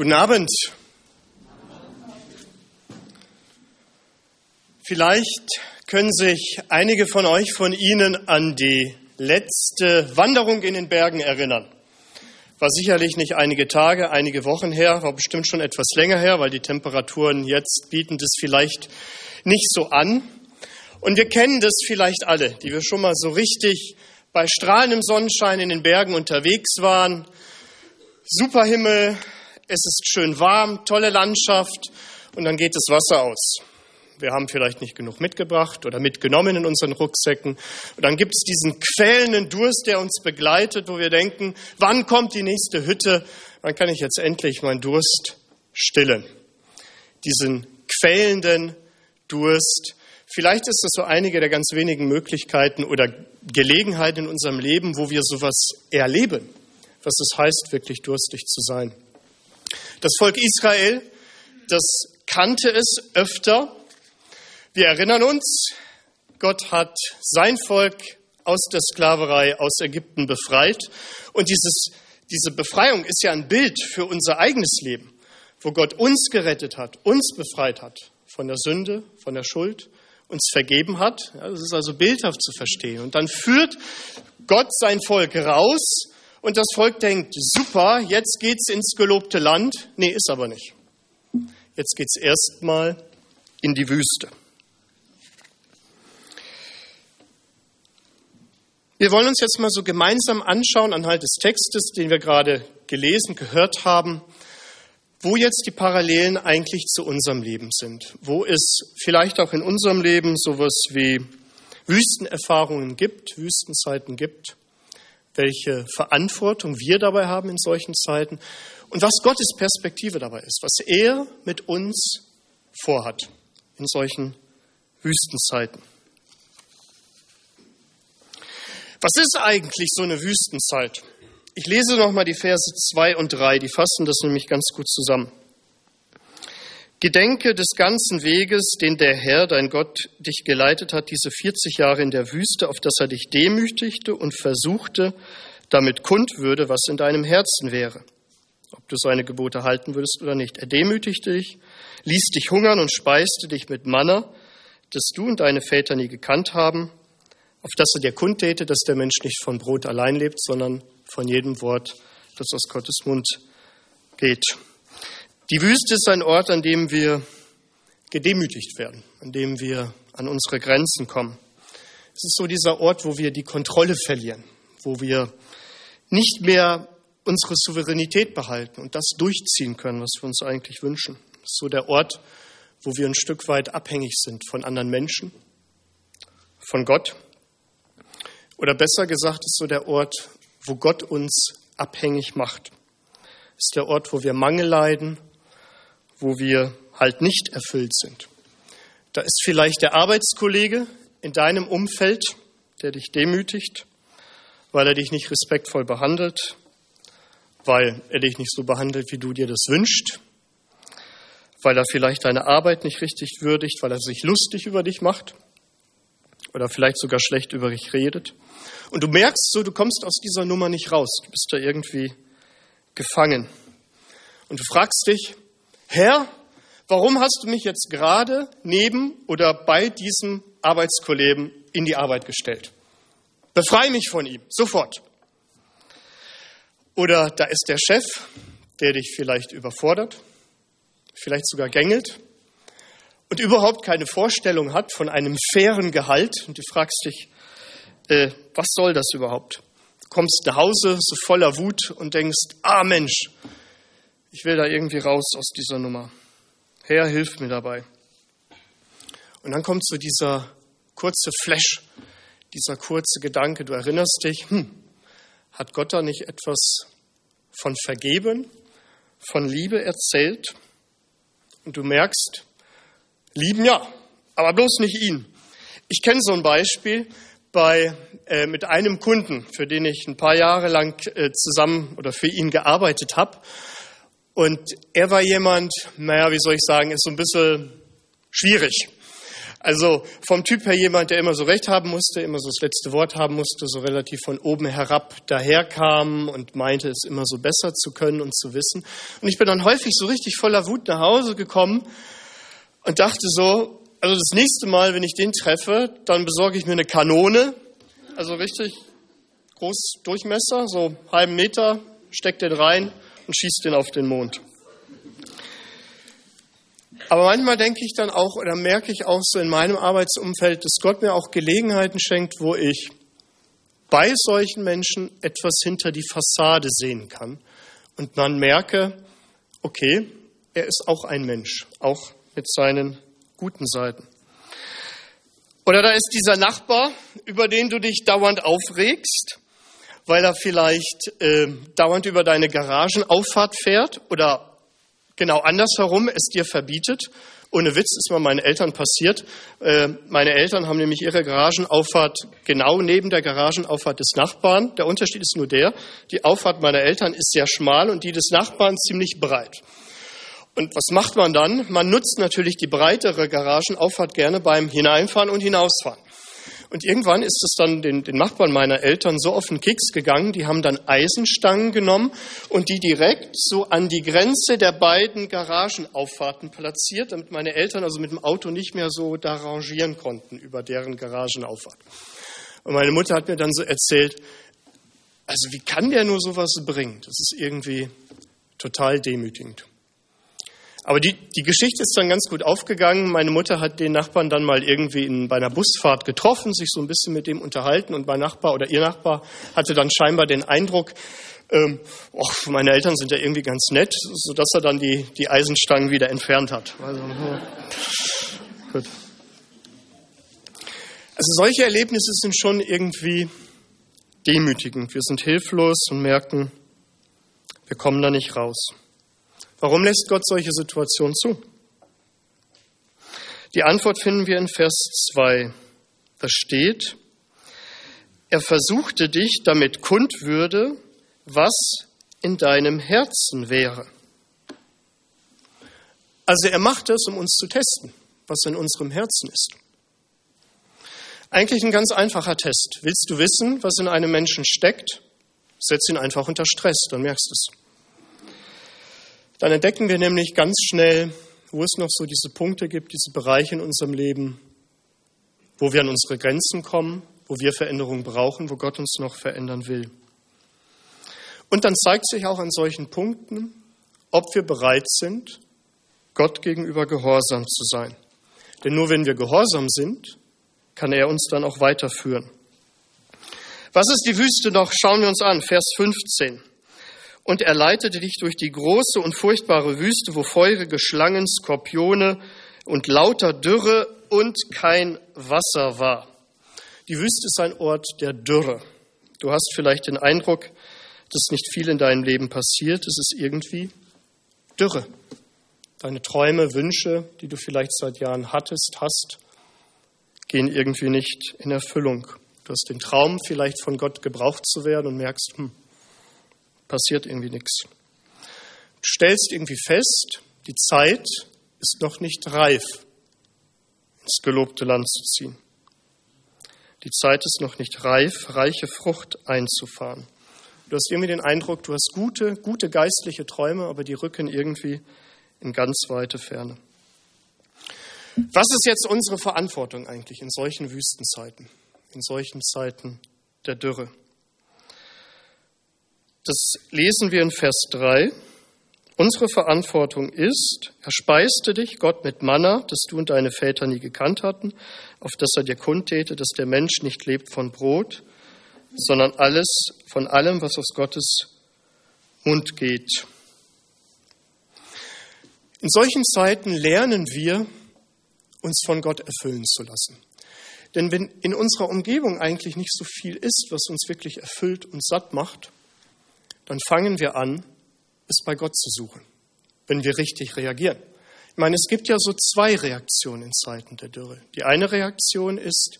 Guten Abend. Vielleicht können sich einige von euch von Ihnen an die letzte Wanderung in den Bergen erinnern. War sicherlich nicht einige Tage, einige Wochen her, war bestimmt schon etwas länger her, weil die Temperaturen jetzt bieten das vielleicht nicht so an. Und wir kennen das vielleicht alle, die wir schon mal so richtig bei strahlendem Sonnenschein in den Bergen unterwegs waren. Super Himmel, es ist schön warm, tolle Landschaft und dann geht das Wasser aus. Wir haben vielleicht nicht genug mitgebracht oder mitgenommen in unseren Rucksäcken. Und dann gibt es diesen quälenden Durst, der uns begleitet, wo wir denken, wann kommt die nächste Hütte? Wann kann ich jetzt endlich meinen Durst stillen? Diesen quälenden Durst. Vielleicht ist das so einige der ganz wenigen Möglichkeiten oder Gelegenheiten in unserem Leben, wo wir sowas erleben, was es heißt, wirklich durstig zu sein. Das Volk Israel, das kannte es öfter. Wir erinnern uns, Gott hat sein Volk aus der Sklaverei aus Ägypten befreit. Und dieses, diese Befreiung ist ja ein Bild für unser eigenes Leben, wo Gott uns gerettet hat, uns befreit hat von der Sünde, von der Schuld, uns vergeben hat. Ja, das ist also bildhaft zu verstehen. Und dann führt Gott sein Volk raus und das Volk denkt, super, jetzt geht's ins gelobte Land. Nee, ist aber nicht. Jetzt geht's erstmal in die Wüste. Wir wollen uns jetzt mal so gemeinsam anschauen, anhand des Textes, den wir gerade gelesen, gehört haben, wo jetzt die Parallelen eigentlich zu unserem Leben sind. Wo es vielleicht auch in unserem Leben sowas wie Wüstenerfahrungen gibt, Wüstenzeiten gibt welche Verantwortung wir dabei haben in solchen Zeiten und was Gottes Perspektive dabei ist, was er mit uns vorhat in solchen Wüstenzeiten. Was ist eigentlich so eine Wüstenzeit? Ich lese nochmal die Verse 2 und 3, die fassen das nämlich ganz gut zusammen. Gedenke des ganzen Weges, den der Herr, dein Gott, dich geleitet hat, diese 40 Jahre in der Wüste, auf dass er dich demütigte und versuchte, damit kund würde, was in deinem Herzen wäre, ob du seine Gebote halten würdest oder nicht. Er demütigte dich, ließ dich hungern und speiste dich mit Manna, das du und deine Väter nie gekannt haben, auf dass er dir kundtäte, dass der Mensch nicht von Brot allein lebt, sondern von jedem Wort, das aus Gottes Mund geht. Die Wüste ist ein Ort, an dem wir gedemütigt werden, an dem wir an unsere Grenzen kommen. Es ist so dieser Ort, wo wir die Kontrolle verlieren, wo wir nicht mehr unsere Souveränität behalten und das durchziehen können, was wir uns eigentlich wünschen. Es ist so der Ort, wo wir ein Stück weit abhängig sind von anderen Menschen, von Gott. Oder besser gesagt, ist so der Ort, wo Gott uns abhängig macht. Es ist der Ort, wo wir Mangel leiden, wo wir halt nicht erfüllt sind. Da ist vielleicht der Arbeitskollege in deinem Umfeld, der dich demütigt, weil er dich nicht respektvoll behandelt, weil er dich nicht so behandelt, wie du dir das wünschst, weil er vielleicht deine Arbeit nicht richtig würdigt, weil er sich lustig über dich macht oder vielleicht sogar schlecht über dich redet. Und du merkst so, du kommst aus dieser Nummer nicht raus. Du bist da irgendwie gefangen. Und du fragst dich, Herr, warum hast du mich jetzt gerade neben oder bei diesem Arbeitskollegen in die Arbeit gestellt? Befreie mich von ihm, sofort. Oder da ist der Chef, der dich vielleicht überfordert, vielleicht sogar gängelt und überhaupt keine Vorstellung hat von einem fairen Gehalt. Und du fragst dich, äh, was soll das überhaupt? Kommst nach Hause so voller Wut und denkst, ah Mensch, ich will da irgendwie raus aus dieser Nummer. Herr, hilf mir dabei. Und dann kommt so dieser kurze Flash, dieser kurze Gedanke, du erinnerst dich, hm, hat Gott da nicht etwas von Vergeben, von Liebe erzählt? Und du merkst, lieben ja, aber bloß nicht ihn. Ich kenne so ein Beispiel bei, äh, mit einem Kunden, für den ich ein paar Jahre lang äh, zusammen oder für ihn gearbeitet habe. Und er war jemand, naja, wie soll ich sagen, ist so ein bisschen schwierig. Also vom Typ her jemand, der immer so recht haben musste, immer so das letzte Wort haben musste, so relativ von oben herab daherkam und meinte, es immer so besser zu können und zu wissen. Und ich bin dann häufig so richtig voller Wut nach Hause gekommen und dachte so, also das nächste Mal, wenn ich den treffe, dann besorge ich mir eine Kanone, also richtig groß Durchmesser, so halben Meter, steck den rein und schieß den auf den Mond. Aber manchmal denke ich dann auch oder merke ich auch so in meinem Arbeitsumfeld, dass Gott mir auch Gelegenheiten schenkt, wo ich bei solchen Menschen etwas hinter die Fassade sehen kann und man merke, okay, er ist auch ein Mensch, auch mit seinen guten Seiten. Oder da ist dieser Nachbar, über den du dich dauernd aufregst, weil er vielleicht äh, dauernd über deine Garagenauffahrt fährt oder genau andersherum es dir verbietet. Ohne Witz ist mal meinen Eltern passiert. Äh, meine Eltern haben nämlich ihre Garagenauffahrt genau neben der Garagenauffahrt des Nachbarn. Der Unterschied ist nur der, die Auffahrt meiner Eltern ist sehr schmal und die des Nachbarn ziemlich breit. Und was macht man dann? Man nutzt natürlich die breitere Garagenauffahrt gerne beim Hineinfahren und Hinausfahren. Und irgendwann ist es dann den, den Nachbarn meiner Eltern so auf den Keks gegangen, die haben dann Eisenstangen genommen und die direkt so an die Grenze der beiden Garagenauffahrten platziert, damit meine Eltern also mit dem Auto nicht mehr so da rangieren konnten über deren Garagenauffahrt. Und meine Mutter hat mir dann so erzählt, also wie kann der nur sowas bringen? Das ist irgendwie total demütigend. Aber die, die Geschichte ist dann ganz gut aufgegangen. Meine Mutter hat den Nachbarn dann mal irgendwie in, bei einer Busfahrt getroffen, sich so ein bisschen mit dem unterhalten und mein Nachbar oder ihr Nachbar hatte dann scheinbar den Eindruck, ähm, och, meine Eltern sind ja irgendwie ganz nett, sodass er dann die, die Eisenstangen wieder entfernt hat. Also, ja. Gut. Also solche Erlebnisse sind schon irgendwie demütigend. Wir sind hilflos und merken, wir kommen da nicht raus. Warum lässt Gott solche Situationen zu? Die Antwort finden wir in Vers 2. Da steht, er versuchte dich, damit kund würde, was in deinem Herzen wäre. Also er macht es, um uns zu testen, was in unserem Herzen ist. Eigentlich ein ganz einfacher Test. Willst du wissen, was in einem Menschen steckt? Setz ihn einfach unter Stress, dann merkst du es. Dann entdecken wir nämlich ganz schnell, wo es noch so diese Punkte gibt, diese Bereiche in unserem Leben, wo wir an unsere Grenzen kommen, wo wir Veränderungen brauchen, wo Gott uns noch verändern will. Und dann zeigt sich auch an solchen Punkten, ob wir bereit sind, Gott gegenüber gehorsam zu sein. Denn nur wenn wir gehorsam sind, kann er uns dann auch weiterführen. Was ist die Wüste noch? Schauen wir uns an, Vers 15 und er leitete dich durch die große und furchtbare Wüste, wo feurige Schlangen, Skorpione und lauter Dürre und kein Wasser war. Die Wüste ist ein Ort der Dürre. Du hast vielleicht den Eindruck, dass nicht viel in deinem Leben passiert. Es ist irgendwie Dürre. Deine Träume, Wünsche, die du vielleicht seit Jahren hattest, hast, gehen irgendwie nicht in Erfüllung. Du hast den Traum, vielleicht von Gott gebraucht zu werden und merkst, hm, passiert irgendwie nichts. Du stellst irgendwie fest, die Zeit ist noch nicht reif, ins gelobte Land zu ziehen. Die Zeit ist noch nicht reif, reiche Frucht einzufahren. Du hast irgendwie den Eindruck, du hast gute, gute geistliche Träume, aber die rücken irgendwie in ganz weite Ferne. Was ist jetzt unsere Verantwortung eigentlich in solchen Wüstenzeiten, in solchen Zeiten der Dürre? Das lesen wir in Vers 3. Unsere Verantwortung ist, er speiste dich, Gott, mit Manna, das du und deine Väter nie gekannt hatten, auf das er dir kundtäte, dass der Mensch nicht lebt von Brot, sondern alles, von allem, was aus Gottes Mund geht. In solchen Zeiten lernen wir, uns von Gott erfüllen zu lassen. Denn wenn in unserer Umgebung eigentlich nicht so viel ist, was uns wirklich erfüllt und satt macht, dann fangen wir an, es bei Gott zu suchen, wenn wir richtig reagieren. Ich meine, es gibt ja so zwei Reaktionen in Zeiten der Dürre. Die eine Reaktion ist,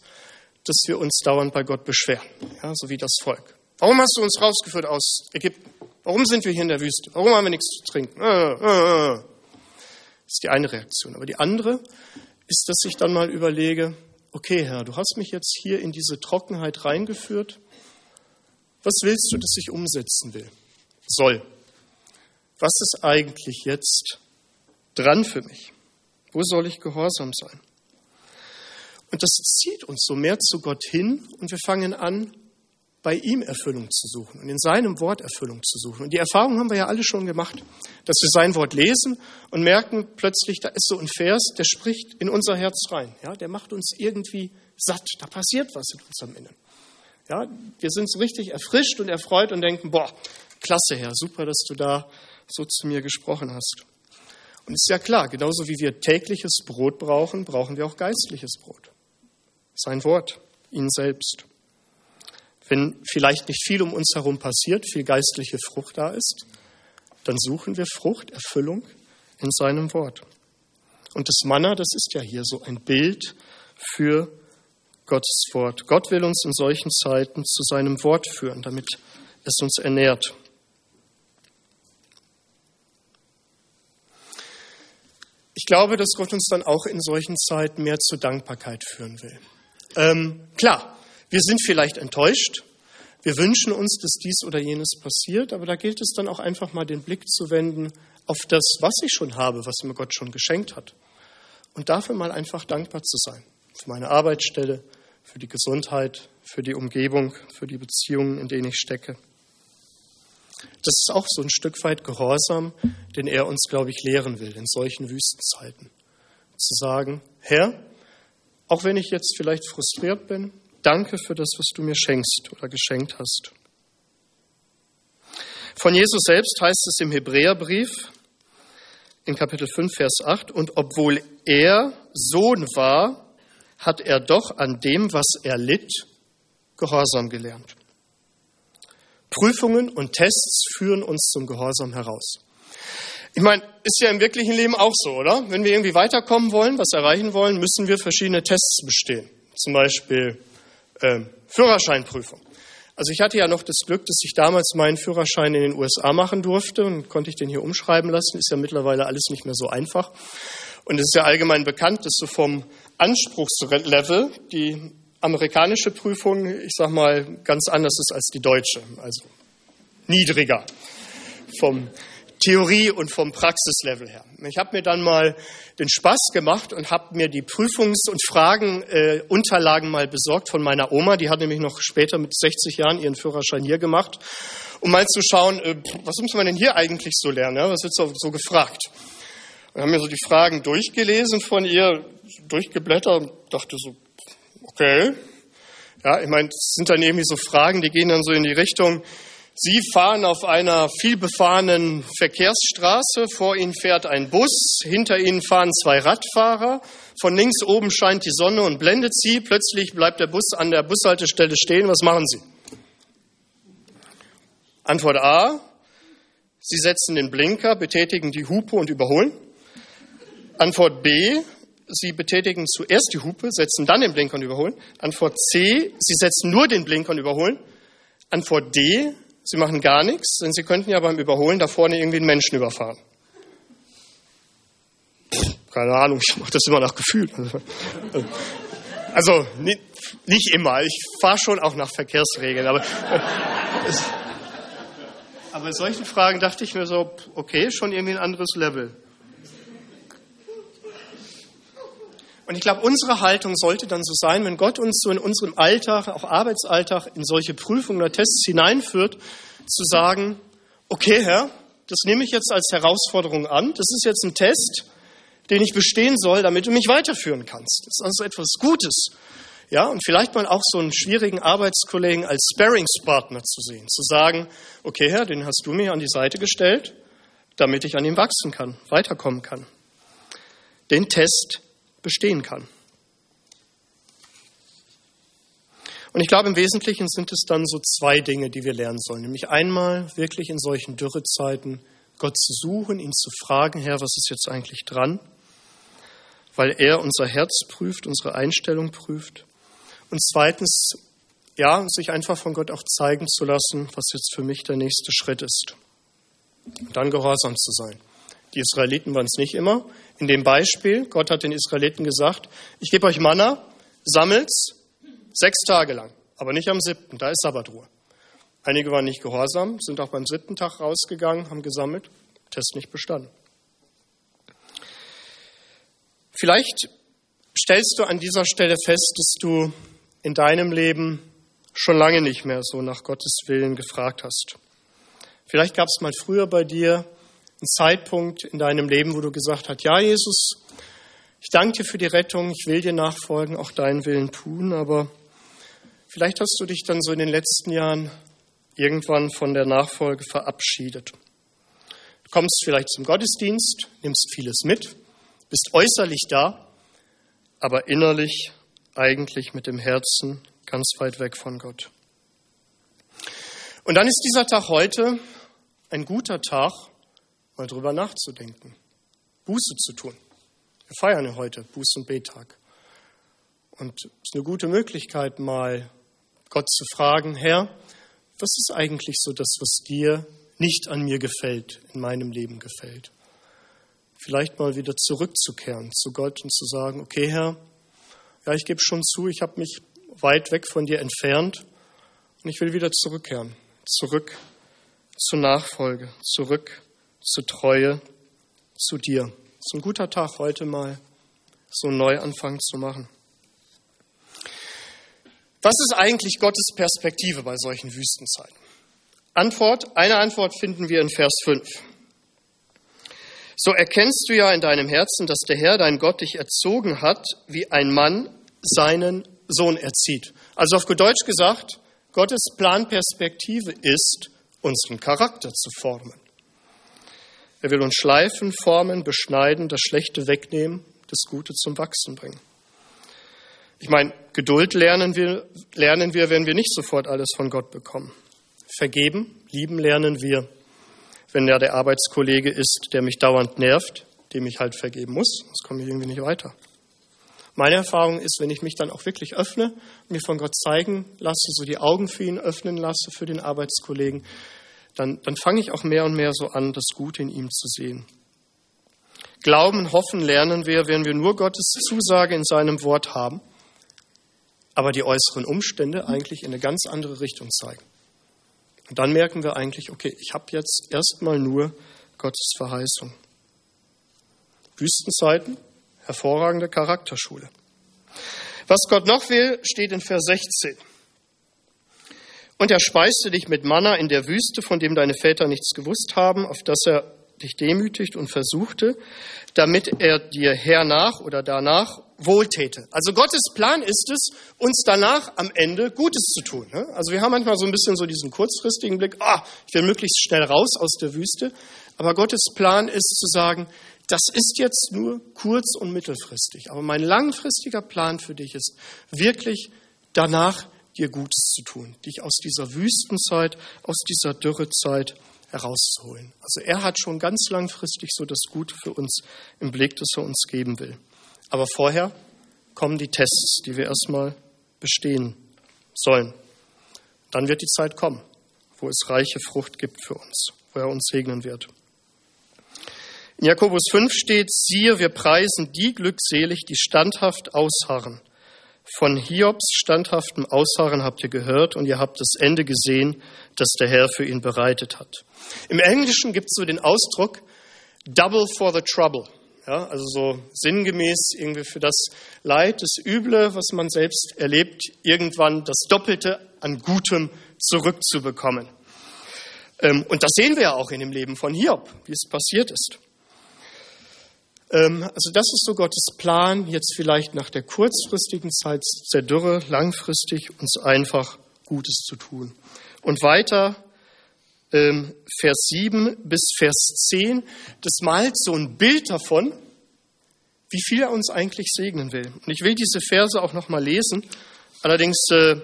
dass wir uns dauernd bei Gott beschweren, ja, so wie das Volk. Warum hast du uns rausgeführt aus Ägypten? Warum sind wir hier in der Wüste? Warum haben wir nichts zu trinken? Äh, äh, äh. Das ist die eine Reaktion. Aber die andere ist, dass ich dann mal überlege, okay Herr, du hast mich jetzt hier in diese Trockenheit reingeführt. Was willst du, dass ich umsetzen will? Soll. Was ist eigentlich jetzt dran für mich? Wo soll ich gehorsam sein? Und das zieht uns so mehr zu Gott hin und wir fangen an, bei ihm Erfüllung zu suchen und in seinem Wort Erfüllung zu suchen. Und die Erfahrung haben wir ja alle schon gemacht, dass wir sein Wort lesen und merken plötzlich, da ist so ein Vers, der spricht in unser Herz rein. Ja, der macht uns irgendwie satt. Da passiert was in unserem Innen. Ja, wir sind so richtig erfrischt und erfreut und denken, boah, klasse, Herr, super, dass du da so zu mir gesprochen hast. Und es ist ja klar, genauso wie wir tägliches Brot brauchen, brauchen wir auch geistliches Brot. Sein Wort, ihn selbst. Wenn vielleicht nicht viel um uns herum passiert, viel geistliche Frucht da ist, dann suchen wir Frucht, Erfüllung in seinem Wort. Und das Manna, das ist ja hier so ein Bild für Gottes Wort. Gott will uns in solchen Zeiten zu seinem Wort führen, damit es uns ernährt. Ich glaube, dass Gott uns dann auch in solchen Zeiten mehr zur Dankbarkeit führen will. Ähm, klar, wir sind vielleicht enttäuscht. Wir wünschen uns, dass dies oder jenes passiert, aber da gilt es dann auch einfach mal den Blick zu wenden auf das, was ich schon habe, was mir Gott schon geschenkt hat. Und dafür mal einfach dankbar zu sein. Für meine Arbeitsstelle, für die Gesundheit, für die Umgebung, für die Beziehungen, in denen ich stecke. Das ist auch so ein Stück weit Gehorsam, den er uns, glaube ich, lehren will in solchen Wüstenzeiten. Zu sagen, Herr, auch wenn ich jetzt vielleicht frustriert bin, danke für das, was du mir schenkst oder geschenkt hast. Von Jesus selbst heißt es im Hebräerbrief in Kapitel 5, Vers 8, und obwohl er Sohn war, hat er doch an dem, was er litt, Gehorsam gelernt. Prüfungen und Tests führen uns zum Gehorsam heraus. Ich meine, ist ja im wirklichen Leben auch so, oder? Wenn wir irgendwie weiterkommen wollen, was erreichen wollen, müssen wir verschiedene Tests bestehen. Zum Beispiel äh, Führerscheinprüfung. Also ich hatte ja noch das Glück, dass ich damals meinen Führerschein in den USA machen durfte und konnte ich den hier umschreiben lassen. Ist ja mittlerweile alles nicht mehr so einfach. Und es ist ja allgemein bekannt, dass so vom Anspruchslevel die amerikanische Prüfung, ich sag mal, ganz anders ist als die deutsche. Also niedriger vom Theorie und vom Praxislevel her. Ich habe mir dann mal den Spaß gemacht und habe mir die Prüfungs- und Fragenunterlagen äh, mal besorgt von meiner Oma. Die hat nämlich noch später mit 60 Jahren ihren Führerschein hier gemacht, um mal zu schauen, äh, was muss man denn hier eigentlich so lernen? Ja? Was wird so, so gefragt? Und haben mir so die Fragen durchgelesen von ihr, durchgeblättert und dachte so, okay. Ja, ich meine, es sind dann irgendwie so Fragen, die gehen dann so in die Richtung, Sie fahren auf einer vielbefahrenen Verkehrsstraße, vor Ihnen fährt ein Bus, hinter Ihnen fahren zwei Radfahrer, von links oben scheint die Sonne und blendet Sie, plötzlich bleibt der Bus an der Bushaltestelle stehen, was machen Sie? Antwort A, Sie setzen den Blinker, betätigen die Hupe und überholen. Antwort B, Sie betätigen zuerst die Hupe, setzen dann den Blinker und überholen. Antwort C, Sie setzen nur den Blinker und überholen. Antwort D, Sie machen gar nichts, denn Sie könnten ja beim Überholen da vorne irgendwie einen Menschen überfahren. Keine Ahnung, ich mache das immer nach Gefühl. Also nicht, nicht immer, ich fahre schon auch nach Verkehrsregeln, aber, aber bei solchen Fragen dachte ich mir so, okay, schon irgendwie ein anderes Level. Und ich glaube, unsere Haltung sollte dann so sein, wenn Gott uns so in unserem Alltag, auch Arbeitsalltag, in solche Prüfungen oder Tests hineinführt, zu sagen, okay, Herr, das nehme ich jetzt als Herausforderung an. Das ist jetzt ein Test, den ich bestehen soll, damit du mich weiterführen kannst. Das ist also etwas Gutes. Ja, und vielleicht mal auch so einen schwierigen Arbeitskollegen als Sparringspartner zu sehen, zu sagen, okay, Herr, den hast du mir an die Seite gestellt, damit ich an ihm wachsen kann, weiterkommen kann. Den Test bestehen kann. Und ich glaube, im Wesentlichen sind es dann so zwei Dinge, die wir lernen sollen. Nämlich einmal wirklich in solchen Dürrezeiten Gott zu suchen, ihn zu fragen, Herr, was ist jetzt eigentlich dran? Weil er unser Herz prüft, unsere Einstellung prüft. Und zweitens, ja, sich einfach von Gott auch zeigen zu lassen, was jetzt für mich der nächste Schritt ist. Und dann gehorsam zu sein. Die Israeliten waren es nicht immer. In dem Beispiel, Gott hat den Israeliten gesagt, ich gebe euch Manna, sammelt's sechs Tage lang, aber nicht am siebten, da ist Sabbatruhe. Einige waren nicht gehorsam, sind auch beim siebten Tag rausgegangen, haben gesammelt, Test nicht bestanden. Vielleicht stellst du an dieser Stelle fest, dass du in deinem Leben schon lange nicht mehr so nach Gottes Willen gefragt hast. Vielleicht gab es mal früher bei dir einen Zeitpunkt in deinem Leben, wo du gesagt hast, ja Jesus, ich danke dir für die Rettung, ich will dir nachfolgen, auch deinen Willen tun, aber vielleicht hast du dich dann so in den letzten Jahren irgendwann von der Nachfolge verabschiedet. Du kommst vielleicht zum Gottesdienst, nimmst vieles mit, bist äußerlich da, aber innerlich eigentlich mit dem Herzen ganz weit weg von Gott. Und dann ist dieser Tag heute ein guter Tag, mal drüber nachzudenken, Buße zu tun. Wir feiern ja heute Buß- und Bettag. Und es ist eine gute Möglichkeit, mal Gott zu fragen, Herr, was ist eigentlich so das, was dir nicht an mir gefällt, in meinem Leben gefällt? Vielleicht mal wieder zurückzukehren zu Gott und zu sagen, okay Herr, ja, ich gebe schon zu, ich habe mich weit weg von dir entfernt und ich will wieder zurückkehren, zurück zur Nachfolge, zurück zur Treue zu dir. Es ist ein guter Tag heute mal, so einen Neuanfang zu machen. Was ist eigentlich Gottes Perspektive bei solchen Wüstenzeiten? Antwort, eine Antwort finden wir in Vers 5. So erkennst du ja in deinem Herzen, dass der Herr, dein Gott, dich erzogen hat, wie ein Mann seinen Sohn erzieht. Also auf Deutsch gesagt, Gottes Planperspektive ist, unseren Charakter zu formen. Er will uns schleifen, formen, beschneiden, das Schlechte wegnehmen, das Gute zum Wachsen bringen. Ich meine, Geduld lernen wir, lernen wir, wenn wir nicht sofort alles von Gott bekommen. Vergeben, lieben lernen wir, wenn er der Arbeitskollege ist, der mich dauernd nervt, dem ich halt vergeben muss, sonst komme ich irgendwie nicht weiter. Meine Erfahrung ist, wenn ich mich dann auch wirklich öffne, mir von Gott zeigen lasse, so die Augen für ihn öffnen lasse, für den Arbeitskollegen, dann, dann fange ich auch mehr und mehr so an, das Gute in ihm zu sehen. Glauben, hoffen lernen wir, wenn wir nur Gottes Zusage in seinem Wort haben, aber die äußeren Umstände eigentlich in eine ganz andere Richtung zeigen. Und dann merken wir eigentlich, okay, ich habe jetzt erstmal nur Gottes Verheißung. Wüstenzeiten, hervorragende Charakterschule. Was Gott noch will, steht in Vers 16. Und er speiste dich mit Manna in der Wüste, von dem deine Väter nichts gewusst haben, auf das er dich demütigt und versuchte, damit er dir hernach oder danach wohltäte. Also Gottes Plan ist es, uns danach am Ende Gutes zu tun. Ne? Also wir haben manchmal so ein bisschen so diesen kurzfristigen Blick, ah, ich will möglichst schnell raus aus der Wüste. Aber Gottes Plan ist zu sagen, das ist jetzt nur kurz- und mittelfristig. Aber mein langfristiger Plan für dich ist wirklich danach dir Gutes zu tun, dich aus dieser Wüstenzeit, aus dieser Dürrezeit herauszuholen. Also er hat schon ganz langfristig so das Gute für uns im Blick, das er uns geben will. Aber vorher kommen die Tests, die wir erstmal bestehen sollen. Dann wird die Zeit kommen, wo es reiche Frucht gibt für uns, wo er uns segnen wird. In Jakobus 5 steht, siehe, wir preisen die glückselig, die standhaft ausharren. Von Hiobs standhaftem Ausharren habt ihr gehört und ihr habt das Ende gesehen, das der Herr für ihn bereitet hat. Im Englischen gibt es so den Ausdruck double for the trouble. Ja, also so sinngemäß irgendwie für das Leid, das Üble, was man selbst erlebt, irgendwann das Doppelte an Gutem zurückzubekommen. Ähm, und das sehen wir ja auch in dem Leben von Hiob, wie es passiert ist. Ähm, also das ist so Gottes Plan, jetzt vielleicht nach der kurzfristigen Zeit der Dürre langfristig uns einfach Gutes zu tun. Und weiter ähm, Vers 7 bis Vers 10, das malt so ein Bild davon, wie viel er uns eigentlich segnen will. Und ich will diese Verse auch nochmal lesen, allerdings äh,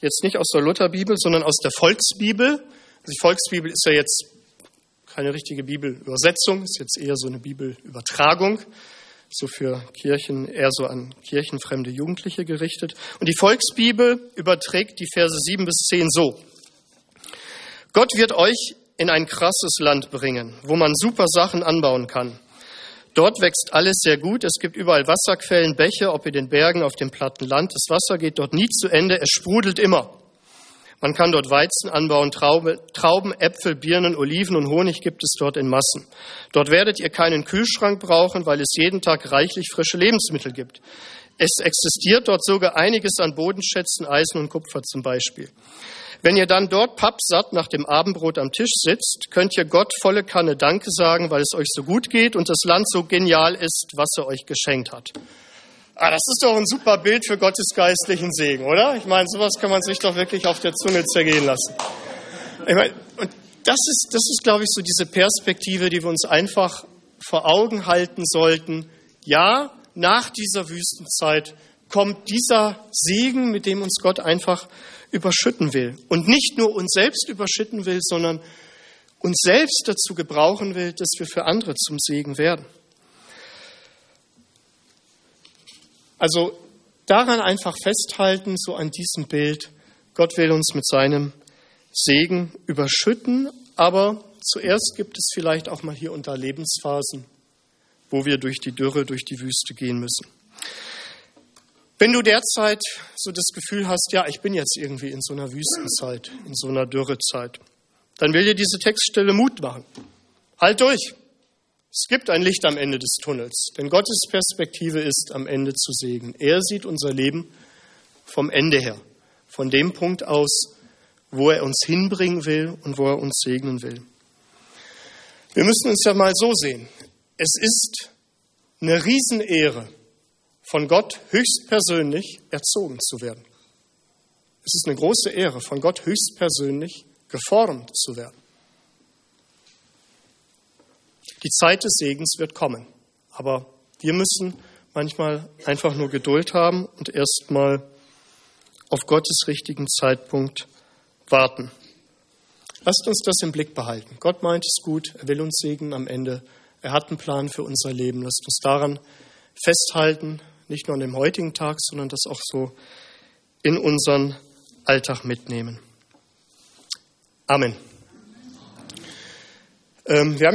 jetzt nicht aus der Lutherbibel, sondern aus der Volksbibel. Also die Volksbibel ist ja jetzt keine richtige Bibelübersetzung, ist jetzt eher so eine Bibelübertragung, so für Kirchen, eher so an kirchenfremde Jugendliche gerichtet. Und die Volksbibel überträgt die Verse 7 bis 10 so. Gott wird euch in ein krasses Land bringen, wo man super Sachen anbauen kann. Dort wächst alles sehr gut. Es gibt überall Wasserquellen, Bäche, ob in den Bergen, auf dem platten Land. Das Wasser geht dort nie zu Ende. Es sprudelt immer. Man kann dort Weizen anbauen, Traube, Trauben, Äpfel, Birnen, Oliven und Honig gibt es dort in Massen. Dort werdet ihr keinen Kühlschrank brauchen, weil es jeden Tag reichlich frische Lebensmittel gibt. Es existiert dort sogar einiges an Bodenschätzen, Eisen und Kupfer zum Beispiel. Wenn ihr dann dort pappsatt nach dem Abendbrot am Tisch sitzt, könnt ihr Gott volle Kanne Danke sagen, weil es euch so gut geht und das Land so genial ist, was er euch geschenkt hat. Ah, das ist doch ein super Bild für Gottes geistlichen Segen, oder? Ich meine, sowas kann man sich doch wirklich auf der Zunge zergehen lassen. Ich meine, und das ist, das ist, glaube ich, so diese Perspektive, die wir uns einfach vor Augen halten sollten. Ja, nach dieser Wüstenzeit kommt dieser Segen, mit dem uns Gott einfach überschütten will. Und nicht nur uns selbst überschütten will, sondern uns selbst dazu gebrauchen will, dass wir für andere zum Segen werden. Also daran einfach festhalten, so an diesem Bild. Gott will uns mit seinem Segen überschütten, aber zuerst gibt es vielleicht auch mal hier unter Lebensphasen, wo wir durch die Dürre, durch die Wüste gehen müssen. Wenn du derzeit so das Gefühl hast, ja, ich bin jetzt irgendwie in so einer Wüstenzeit, in so einer Dürrezeit, dann will dir diese Textstelle Mut machen. Halt durch. Es gibt ein Licht am Ende des Tunnels, denn Gottes Perspektive ist, am Ende zu segnen. Er sieht unser Leben vom Ende her, von dem Punkt aus, wo er uns hinbringen will und wo er uns segnen will. Wir müssen uns ja mal so sehen. Es ist eine Riesenehre, von Gott höchstpersönlich erzogen zu werden. Es ist eine große Ehre, von Gott höchstpersönlich geformt zu werden. Die Zeit des Segens wird kommen. Aber wir müssen manchmal einfach nur Geduld haben und erstmal auf Gottes richtigen Zeitpunkt warten. Lasst uns das im Blick behalten. Gott meint es gut, er will uns segnen am Ende. Er hat einen Plan für unser Leben. Lasst uns daran festhalten, nicht nur an dem heutigen Tag, sondern das auch so in unseren Alltag mitnehmen. Amen. Ähm, wir haben